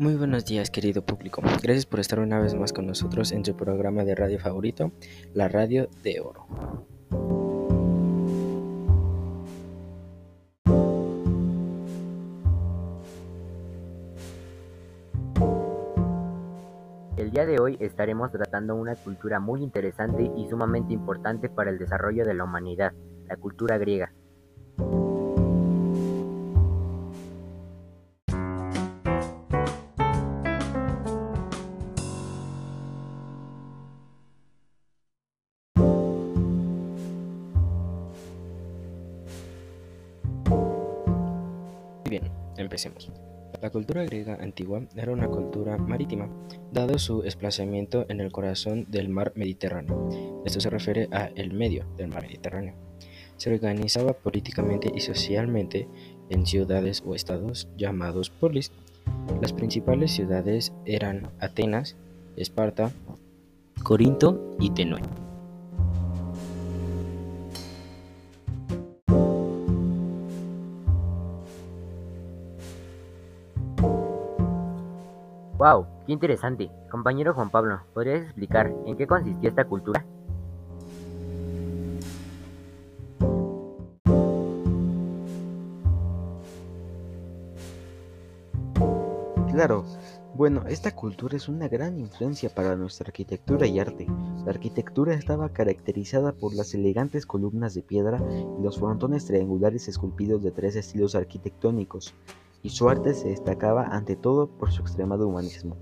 Muy buenos días querido público, gracias por estar una vez más con nosotros en su programa de radio favorito, la radio de oro. El día de hoy estaremos tratando una cultura muy interesante y sumamente importante para el desarrollo de la humanidad, la cultura griega. Bien, empecemos. La cultura griega antigua era una cultura marítima, dado su desplazamiento en el corazón del mar Mediterráneo. Esto se refiere a el medio del mar Mediterráneo. Se organizaba políticamente y socialmente en ciudades o estados llamados polis. Las principales ciudades eran Atenas, Esparta, Corinto y Tenue. ¡Wow! ¡Qué interesante! Compañero Juan Pablo, ¿podrías explicar en qué consistía esta cultura? Claro, bueno, esta cultura es una gran influencia para nuestra arquitectura y arte. La arquitectura estaba caracterizada por las elegantes columnas de piedra y los frontones triangulares esculpidos de tres estilos arquitectónicos, y su arte se destacaba ante todo por su extremado humanismo.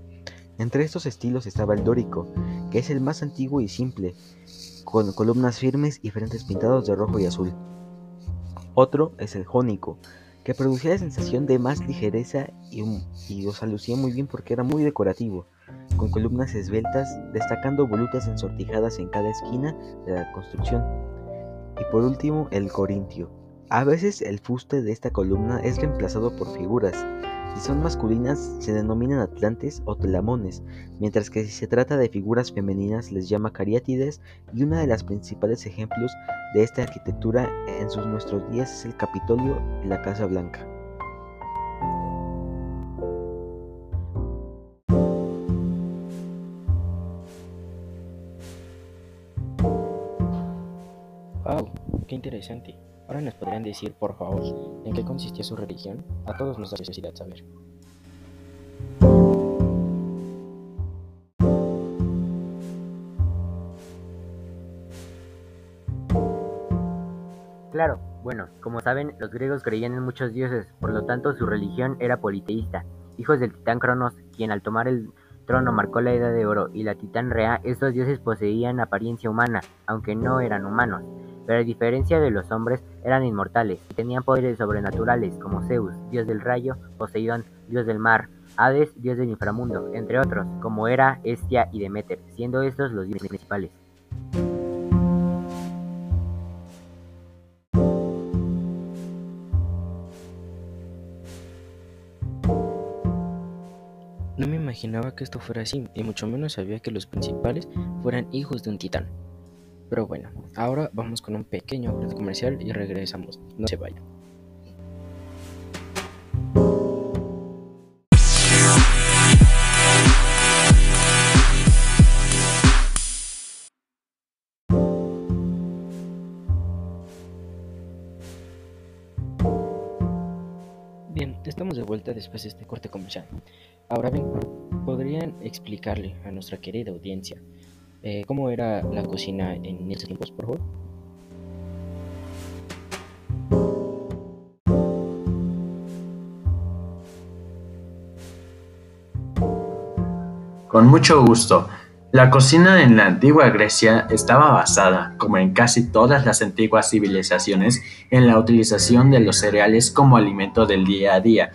Entre estos estilos estaba el dórico, que es el más antiguo y simple, con columnas firmes y frentes pintados de rojo y azul. Otro es el jónico, que producía la sensación de más ligereza y, y los alucía muy bien porque era muy decorativo, con columnas esbeltas destacando volutas ensortijadas en cada esquina de la construcción. Y por último, el corintio, a veces el fuste de esta columna es reemplazado por figuras. Si son masculinas se denominan atlantes o telamones, mientras que si se trata de figuras femeninas les llama cariátides y uno de los principales ejemplos de esta arquitectura en sus nuestros días es el Capitolio y la Casa Blanca. ¡Wow! ¡Qué interesante! Ahora nos podrían decir, por favor, en qué consistía su religión. A todos nos da necesidad saber. Claro, bueno, como saben, los griegos creían en muchos dioses, por lo tanto su religión era politeísta. Hijos del titán Cronos, quien al tomar el trono marcó la edad de oro, y la titán Rea, estos dioses poseían apariencia humana, aunque no eran humanos pero a diferencia de los hombres, eran inmortales y tenían poderes sobrenaturales como Zeus, dios del rayo, Poseidón, dios del mar, Hades, dios del inframundo, entre otros, como Hera, Hestia y Demeter, siendo estos los dioses principales. No me imaginaba que esto fuera así, y mucho menos sabía que los principales fueran hijos de un titán. Pero bueno, ahora vamos con un pequeño corte comercial y regresamos. No se vayan. Bien, estamos de vuelta después de este corte comercial. Ahora bien, ¿podrían explicarle a nuestra querida audiencia eh, cómo era la cocina en esos tiempos, por favor? Con mucho gusto. La cocina en la antigua Grecia estaba basada, como en casi todas las antiguas civilizaciones, en la utilización de los cereales como alimento del día a día.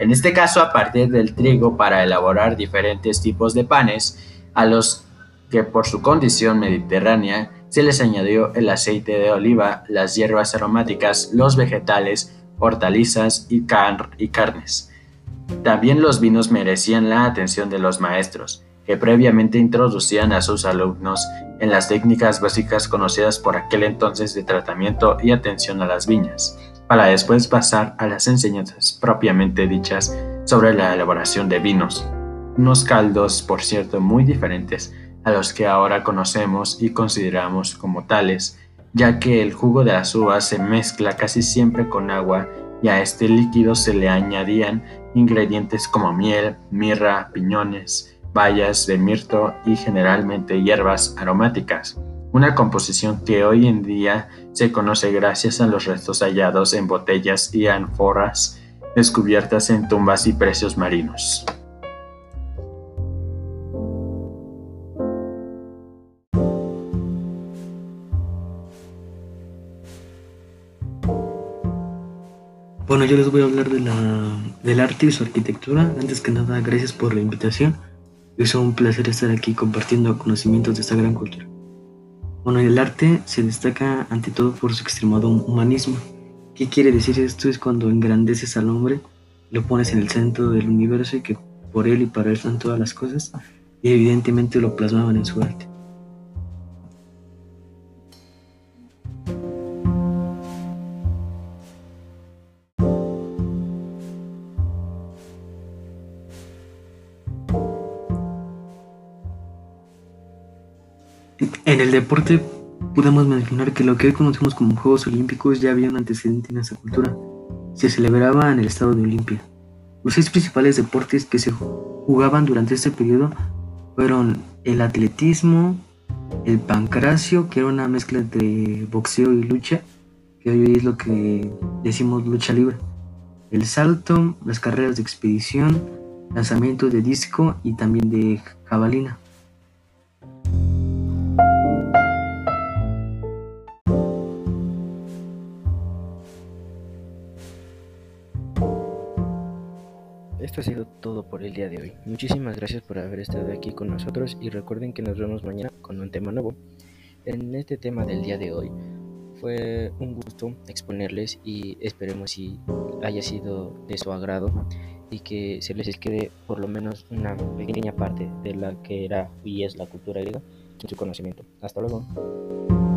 En este caso, a partir del trigo para elaborar diferentes tipos de panes, a los que por su condición mediterránea se les añadió el aceite de oliva, las hierbas aromáticas, los vegetales, hortalizas y, carnes. También los vinos merecían la atención de los maestros, que previamente introducían a sus alumnos en las técnicas básicas conocidas por aquel entonces de tratamiento y atención a las viñas, para después pasar a las enseñanzas propiamente dichas sobre la elaboración de vinos, unos caldos, por cierto, muy diferentes a los que ahora conocemos y consideramos como tales, ya que el jugo de las uvas se mezcla casi siempre con agua y a este líquido se le añadían ingredientes como miel, mirra, piñones, bayas de mirto y generalmente hierbas aromáticas, una composición que hoy en día se conoce gracias a los restos hallados en botellas y ánforas descubiertas en tumbas y precios marinos. Bueno, yo les voy a hablar de la, del arte y su arquitectura. Antes que nada, gracias por la invitación. Es un placer estar aquí compartiendo conocimientos de esta gran cultura. Bueno, el arte se destaca ante todo por su extremado humanismo. ¿Qué quiere decir esto? Es cuando engrandeces al hombre, lo pones en el centro del universo y que por él y para él son todas las cosas, y evidentemente lo plasmaban en su arte. En el deporte podemos mencionar que lo que hoy conocemos como Juegos Olímpicos ya había un antecedente en esa cultura. Se celebraba en el estado de Olimpia. Los seis principales deportes que se jugaban durante este periodo fueron el atletismo, el pancracio, que era una mezcla entre boxeo y lucha, que hoy es lo que decimos lucha libre, el salto, las carreras de expedición, lanzamiento de disco y también de jabalina. Esto ha sido todo por el día de hoy. Muchísimas gracias por haber estado aquí con nosotros y recuerden que nos vemos mañana con un tema nuevo. En este tema del día de hoy fue un gusto exponerles y esperemos si haya sido de su agrado y que se les quede por lo menos una pequeña parte de la que era y es la cultura griega en su conocimiento. Hasta luego.